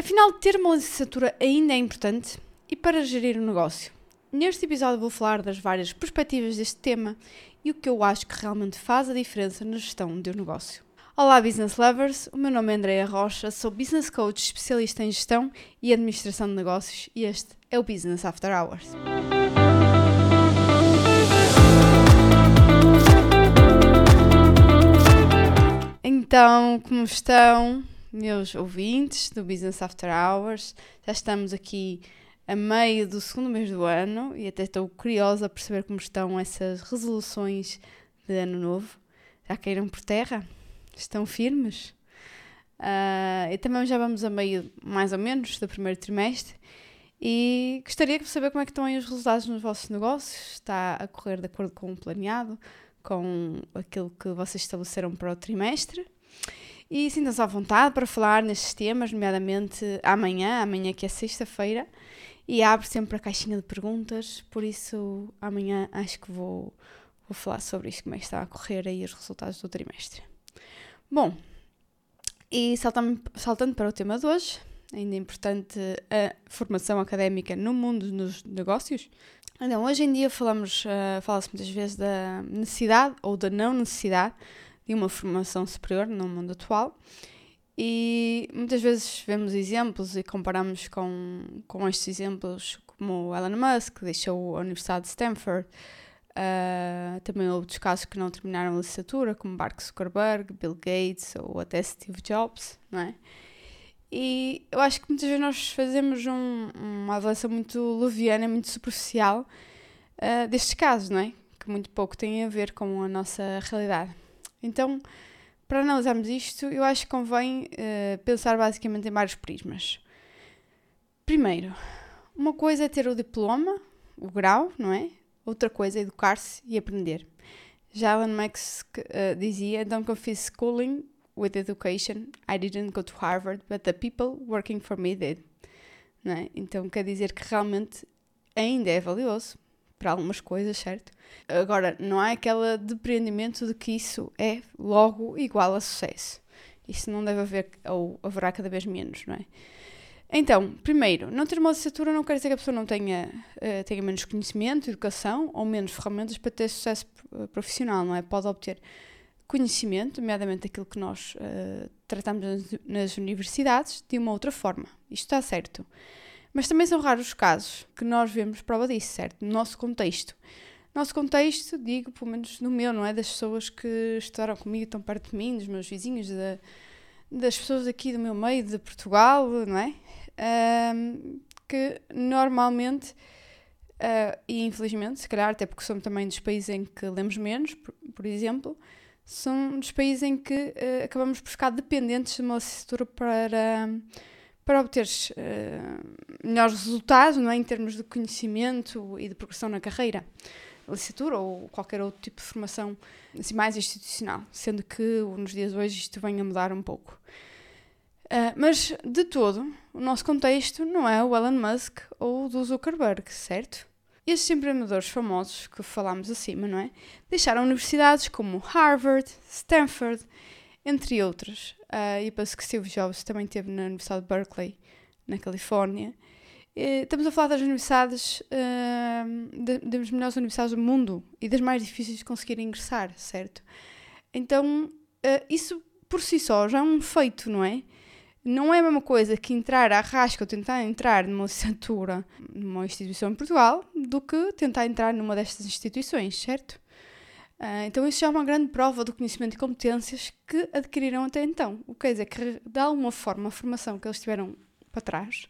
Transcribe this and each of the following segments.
Afinal, ter uma licenciatura ainda é importante e para gerir o um negócio. Neste episódio vou falar das várias perspectivas deste tema e o que eu acho que realmente faz a diferença na gestão de um negócio. Olá, business lovers! O meu nome é Andrea Rocha, sou business coach especialista em gestão e administração de negócios e este é o Business After Hours. Então, como estão, meus ouvintes do Business After Hours? Já estamos aqui a meio do segundo mês do ano e até estou curiosa a perceber como estão essas resoluções de ano novo. Já caíram por terra? Estão firmes? Uh, e também já vamos a meio, mais ou menos, do primeiro trimestre. E gostaria de saber como é que estão aí os resultados nos vossos negócios. Está a correr de acordo com o planeado, com aquilo que vocês estabeleceram para o trimestre? E sintam-se à vontade para falar nestes temas, nomeadamente amanhã, amanhã que é sexta-feira, e abre sempre a caixinha de perguntas, por isso amanhã acho que vou, vou falar sobre isto, como é que está a correr aí os resultados do trimestre. Bom, e saltando, saltando para o tema de hoje, ainda importante a formação académica no mundo dos negócios. Então, hoje em dia falamos, uh, fala-se muitas vezes da necessidade ou da não necessidade de uma formação superior no mundo atual. E muitas vezes vemos exemplos e comparamos com, com estes exemplos, como Elon Musk, que deixou a Universidade de Stanford, uh, também outros casos que não terminaram a licenciatura, como Mark Zuckerberg, Bill Gates ou até Steve Jobs, não é? E eu acho que muitas vezes nós fazemos um, uma avaliação muito leviana, muito superficial uh, destes casos, não é? Que muito pouco tem a ver com a nossa realidade. Então, para analisarmos isto, eu acho que convém uh, pensar basicamente em vários prismas. Primeiro, uma coisa é ter o diploma, o grau, não é? Outra coisa é educar-se e aprender. Já Alan Max uh, dizia: Don't confuse schooling with education. I didn't go to Harvard, but the people working for me did. É? Então quer dizer que realmente ainda é valioso, para algumas coisas, certo? Agora, não há aquele depreendimento de que isso é logo igual a sucesso. Isso não deve haver, ou haverá cada vez menos, não é? Então, primeiro, não ter uma licenciatura não quer dizer que a pessoa não tenha, uh, tenha menos conhecimento, educação ou menos ferramentas para ter sucesso eh, profissional, não é? Pode obter conhecimento, nomeadamente aquilo que nós uh, tratamos nas universidades, de uma outra forma. Isto está certo. Mas também são raros os casos que nós vemos prova disso, certo? No nosso contexto. Nosso contexto, digo, pelo menos no meu, não é? Das pessoas que estudaram comigo, estão perto de mim, dos meus vizinhos, da, das pessoas aqui do meu meio, de Portugal, não é? Um, que normalmente, uh, e infelizmente, se calhar, até porque somos também dos países em que lemos menos, por, por exemplo, são dos países em que uh, acabamos por ficar dependentes de uma licenciatura para. Para obter uh, melhores resultados não é? em termos de conhecimento e de progressão na carreira, licenciatura ou qualquer outro tipo de formação assim, mais institucional, sendo que nos dias de hoje isto vem a mudar um pouco. Uh, mas, de todo, o nosso contexto não é o Elon Musk ou o do Zuckerberg, certo? Estes empreendedores famosos que falámos acima, não é? Deixaram universidades como Harvard, Stanford entre outros. Uh, e penso que Steve Jobs também esteve na Universidade de Berkeley, na Califórnia. E estamos a falar das universidades, uh, de, das melhores universidades do mundo e das mais difíceis de conseguir ingressar, certo? Então, uh, isso por si só já é um feito, não é? Não é a mesma coisa que entrar à rasca ou tentar entrar numa licenciatura numa instituição em Portugal do que tentar entrar numa destas instituições, certo? Uh, então, isso já é uma grande prova do conhecimento e competências que adquiriram até então. O que quer dizer que, de alguma forma, a formação que eles tiveram para trás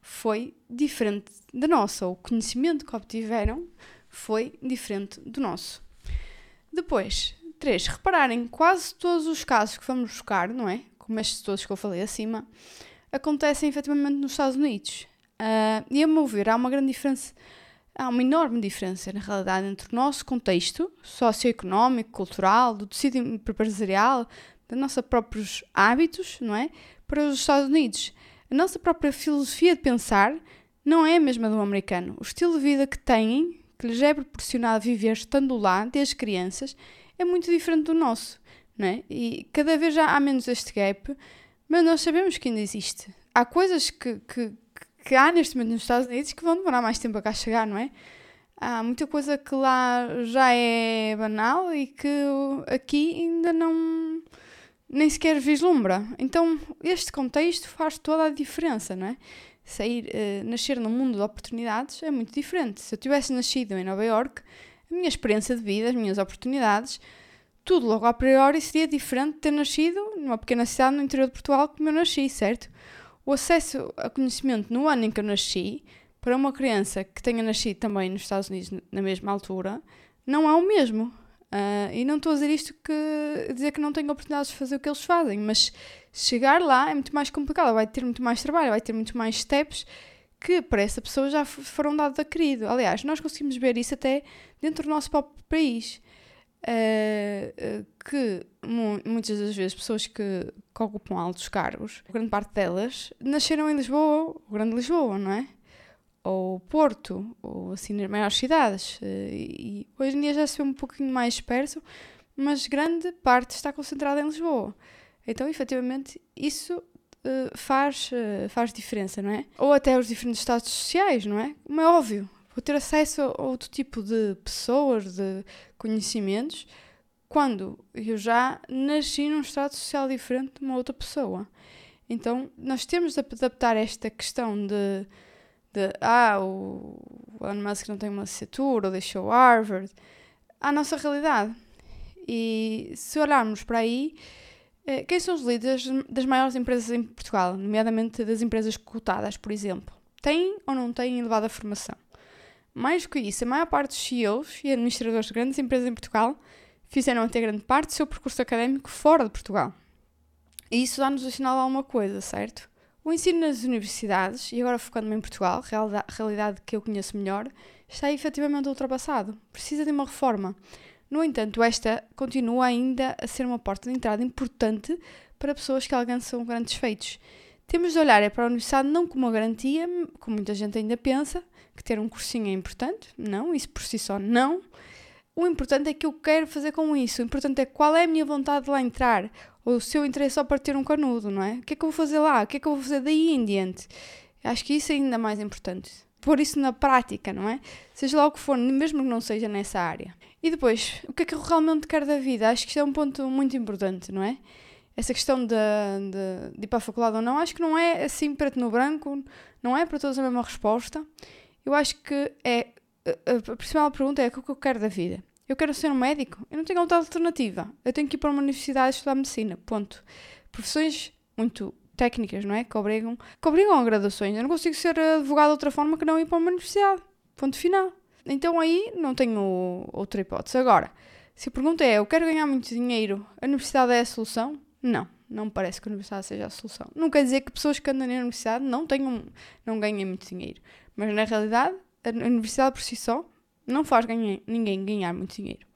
foi diferente da nossa. O conhecimento que obtiveram foi diferente do nosso. Depois, três, repararem, quase todos os casos que vamos buscar, não é? Como estes todos que eu falei acima, acontecem efetivamente nos Estados Unidos. Uh, e a meu ver, há uma grande diferença há uma enorme diferença, na realidade, entre o nosso contexto socioeconómico, cultural, do tecido empresarial, dos nossos próprios hábitos, não é? Para os Estados Unidos. A nossa própria filosofia de pensar não é a mesma do americano. O estilo de vida que têm, que lhes é proporcionado viver estando lá desde crianças, é muito diferente do nosso, não é? E cada vez há menos este gap, mas nós sabemos que ainda existe. há coisas que, que, que há neste momento nos Estados Unidos que vão demorar mais tempo a cá chegar, não é? Há muita coisa que lá já é banal e que aqui ainda não nem sequer vislumbra. Então, este contexto faz toda a diferença, não é? Sair, uh, nascer num mundo de oportunidades é muito diferente. Se eu tivesse nascido em Nova York, a minha experiência de vida, as minhas oportunidades, tudo logo a priori seria diferente de ter nascido numa pequena cidade no interior de Portugal como eu nasci, certo? O acesso a conhecimento no ano em que eu nasci, para uma criança que tenha nascido também nos Estados Unidos na mesma altura, não é o mesmo. Uh, e não estou a dizer isto que dizer que não tenho oportunidades de fazer o que eles fazem, mas chegar lá é muito mais complicado, vai ter muito mais trabalho, vai ter muito mais steps que para essa pessoa já foram dados a querido. Aliás, nós conseguimos ver isso até dentro do nosso próprio país. Uh, uh, que mu muitas das vezes pessoas que, que, ocupam altos cargos, grande parte delas, nasceram em Lisboa, o Grande Lisboa, não é? ou Porto, ou assim nas maiores cidades. Eh, e hoje em dia já se vê um pouquinho mais disperso, mas grande parte está concentrada em Lisboa. Então, efetivamente, isso uh, faz, uh, faz diferença, não é? Ou até os diferentes estados sociais, não é? Como é óbvio, vou ter acesso a outro tipo de pessoas, de conhecimentos, quando eu já nasci num estado social diferente de uma outra pessoa. Então, nós temos de adaptar esta questão de de ah, o Elon Musk não tem uma licenciatura ou deixou Harvard, à nossa realidade. E se olharmos para aí, eh, quem são os líderes das maiores empresas em Portugal, nomeadamente das empresas cotadas, por exemplo? Têm ou não têm elevada formação? Mais do que isso, a maior parte dos CEOs e administradores de grandes empresas em Portugal fizeram até grande parte do seu percurso académico fora de Portugal. E isso dá-nos o sinal de alguma coisa, certo? O ensino nas universidades, e agora focando-me em Portugal, realidade que eu conheço melhor, está efetivamente ultrapassado. Precisa de uma reforma. No entanto, esta continua ainda a ser uma porta de entrada importante para pessoas que alcançam grandes feitos. Temos de olhar é para a universidade não como uma garantia, como muita gente ainda pensa, que ter um cursinho é importante. Não, isso por si só não. O importante é que eu quero fazer com isso. O importante é qual é a minha vontade de lá entrar o seu interesse só para ter um canudo, não é? O que é que eu vou fazer lá? O que é que eu vou fazer daí em diante? Acho que isso é ainda mais importante. Pôr isso na prática, não é? Seja lá o que for, mesmo que não seja nessa área. E depois, o que é que eu realmente quero da vida? Acho que isto é um ponto muito importante, não é? Essa questão de, de, de ir para a faculdade ou não, acho que não é assim preto no branco, não é para todos a mesma resposta. Eu acho que é. A, a principal pergunta é o que eu quero da vida. Eu quero ser um médico. Eu não tenho outra alternativa. Eu tenho que ir para uma universidade estudar medicina. Ponto. Profissões muito técnicas, não é? Que obrigam, que obrigam a graduações. Eu não consigo ser advogado de outra forma que não ir para uma universidade. Ponto final. Então aí não tenho outra hipótese. Agora, se a pergunta é: eu quero ganhar muito dinheiro, a universidade é a solução? Não. Não me parece que a universidade seja a solução. Não quer dizer que pessoas que andam na universidade não tenham, não ganhem muito dinheiro. Mas na realidade, a universidade por si só não faz ganhar, ninguém ganhar muito dinheiro.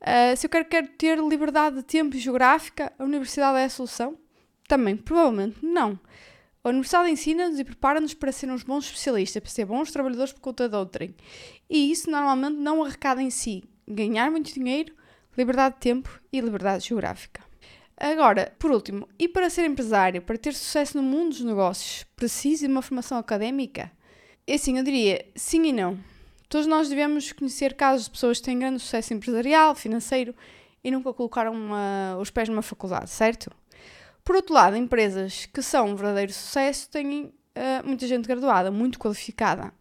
Uh, se eu quero, quero ter liberdade de tempo geográfica, a universidade é a solução? Também, provavelmente não. A universidade ensina-nos e prepara-nos para sermos bons especialistas, para ser bons trabalhadores por conta de outrem. E isso normalmente não arrecada em si ganhar muito dinheiro, liberdade de tempo e liberdade geográfica. Agora, por último, e para ser empresário, para ter sucesso no mundo dos negócios, precisa de uma formação académica? E assim, eu diria sim e não. Todos nós devemos conhecer casos de pessoas que têm grande sucesso empresarial, financeiro e nunca colocaram uma, os pés numa faculdade, certo? Por outro lado, empresas que são um verdadeiro sucesso têm uh, muita gente graduada, muito qualificada.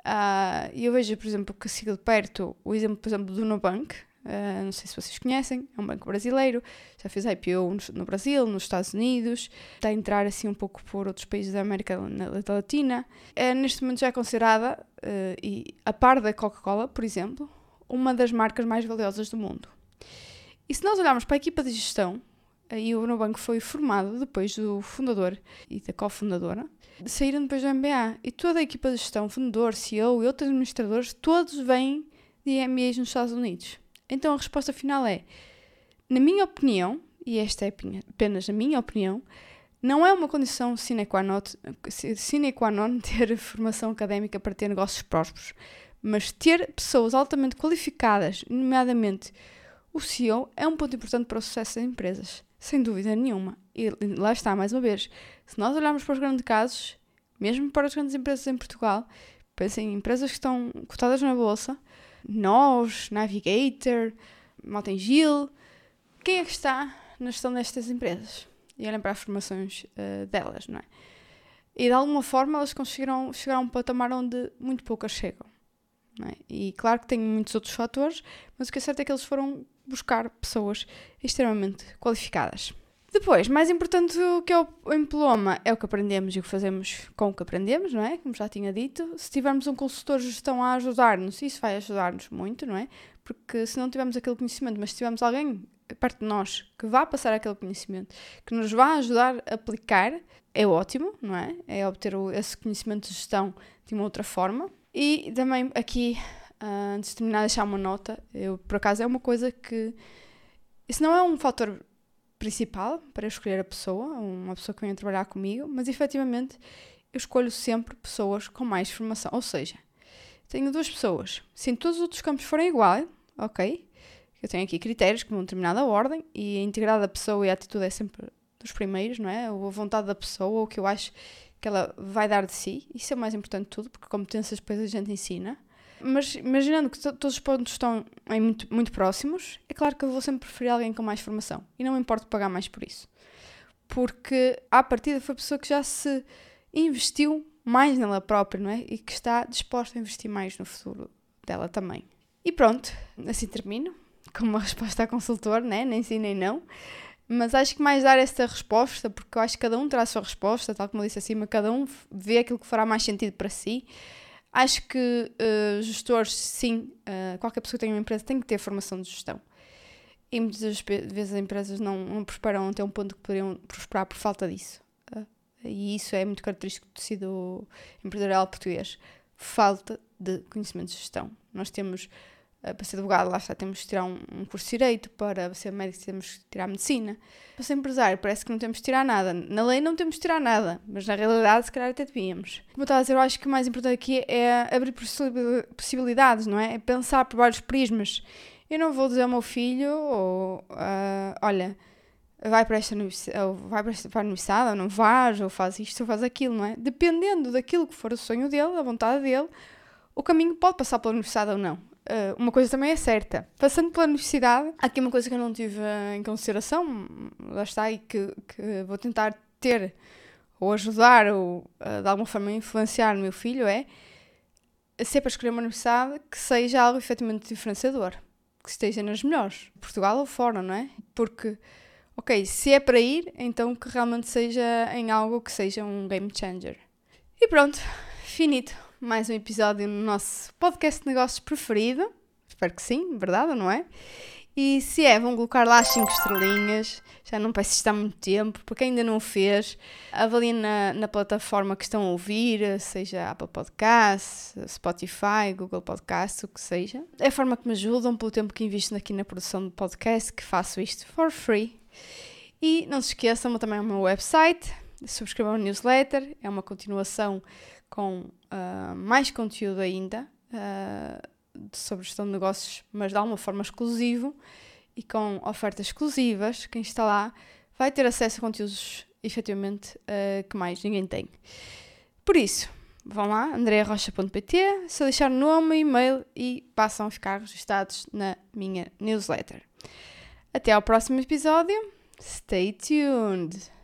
Uh, e eu vejo, por exemplo, que sigo de perto o exemplo, por exemplo, do Nubank, Uh, não sei se vocês conhecem, é um banco brasileiro, já fez IPO no, Brasil, nos Estados Unidos, está a entrar assim um pouco por outros países da América Latina. É, neste momento já é considerada, uh, e a par da Coca-Cola, por exemplo, uma das marcas mais valiosas do mundo. E se nós olharmos para a equipa de gestão, aí o Nubank foi formado depois do fundador e da cofundadora, saíram depois do MBA. E toda a equipa de gestão, fundador, CEO e outros administradores, todos vêm de MBAs nos Estados Unidos. Então a resposta final é: na minha opinião, e esta é apenas a minha opinião, não é uma condição sine qua non, sine qua non ter formação académica para ter negócios prósperos, mas ter pessoas altamente qualificadas, nomeadamente o CEO, é um ponto importante para o sucesso das empresas. Sem dúvida nenhuma. E lá está, mais uma vez, se nós olharmos para os grandes casos, mesmo para as grandes empresas em Portugal, pensem em empresas que estão cotadas na bolsa, nós, Navigator, Motengil, quem é que está na gestão destas empresas? E olhem para as formações uh, delas, não é? E de alguma forma elas conseguiram chegar a um patamar onde muito poucas chegam. É? E claro que tem muitos outros fatores, mas o que é certo é que eles foram buscar pessoas extremamente qualificadas. Depois, mais importante que é o diploma é o que aprendemos e o que fazemos com o que aprendemos, não é? Como já tinha dito. Se tivermos um consultor de gestão a ajudar-nos, isso vai ajudar-nos muito, não é? Porque se não tivermos aquele conhecimento, mas se tivermos alguém perto de nós que vá passar aquele conhecimento, que nos vá ajudar a aplicar, é ótimo, não é? É obter esse conhecimento de gestão de uma outra forma. E também aqui, uh, antes de terminar, deixar uma nota. Eu, por acaso, é uma coisa que. Isso não é um fator principal para escolher a pessoa, uma pessoa que venha trabalhar comigo, mas efetivamente eu escolho sempre pessoas com mais formação. Ou seja, tenho duas pessoas. Se todos os outros campos forem iguais, ok? Eu tenho aqui critérios com uma determinada ordem e a integridade da pessoa e a atitude é sempre dos primeiros, não é? A vontade da pessoa, o que eu acho que ela vai dar de si. Isso é o mais importante de tudo, porque competências depois a gente ensina. Mas imaginando que todos os pontos estão muito, muito próximos, é claro que eu vou sempre preferir alguém com mais formação. E não me importo pagar mais por isso. Porque, à partida, foi a pessoa que já se investiu mais nela própria, não é? E que está disposta a investir mais no futuro dela também. E pronto, assim termino, com uma resposta a consultor, né? nem sim nem não. Mas acho que mais dar esta resposta, porque eu acho que cada um terá a sua resposta, tal como eu disse acima, cada um vê aquilo que fará mais sentido para si. Acho que uh, gestores, sim, uh, qualquer pessoa que tenha uma empresa tem que ter formação de gestão. E muitas vezes as empresas não, não prosperam até um ponto que poderiam prosperar por falta disso. Uh, e isso é muito característico do tecido empresarial português. Falta de conhecimento de gestão. Nós temos Uh, para ser advogado, lá está, temos que tirar um, um, curso de direito, para ser médico temos que tirar medicina. Para ser empresário, parece que não temos que tirar nada. Na lei não temos que tirar nada, mas na realidade, se calhar, até devíamos. Como eu estava a dizer, eu acho que o mais importante aqui é abrir possibilidades, não é? É pensar por vários prismas. Eu não vou dizer ao meu filho, ou, uh, olha, vai para esta vai para, para a universidade, ou não vais, ou faz isto, ou faz aquilo, não é? Dependendo daquilo que for o sonho dele, a vontade dele, o caminho pode passar pela universidade ou não. Uh, uma coisa também é certa. Passando pela universidade, há aqui uma coisa que eu não tive em consideração, lá está, e que, que vou tentar ter, ou ajudar, ou uh, de alguma forma influenciar o meu filho, é se é para escolher uma universidade que seja algo efetivamente diferenciador, que esteja nas melhores, Portugal ou fora, não é? Porque, ok, se é para ir, então que realmente seja em algo que seja um game changer. E pronto, finito mais um episódio no nosso podcast de negócios preferido. Espero que sim, verdade não é? E se é, vão colocar lá as 5 estrelinhas. Já não peço há muito tempo. Para quem ainda não o fez, avaliem na, na plataforma que estão a ouvir, seja Apple Podcasts, Spotify, Google Podcasts, o que seja. É a forma que me ajudam pelo tempo que invisto aqui na produção do podcast, que faço isto for free. E não se esqueçam também o meu website, subscrevam a newsletter, é uma continuação com uh, mais conteúdo ainda uh, sobre gestão de negócios, mas de alguma forma exclusivo e com ofertas exclusivas. Quem está lá vai ter acesso a conteúdos efetivamente uh, que mais ninguém tem. Por isso, vão lá, andrearrocha.pt, se deixar nome, e-mail e passam a ficar registados na minha newsletter. Até ao próximo episódio. Stay tuned!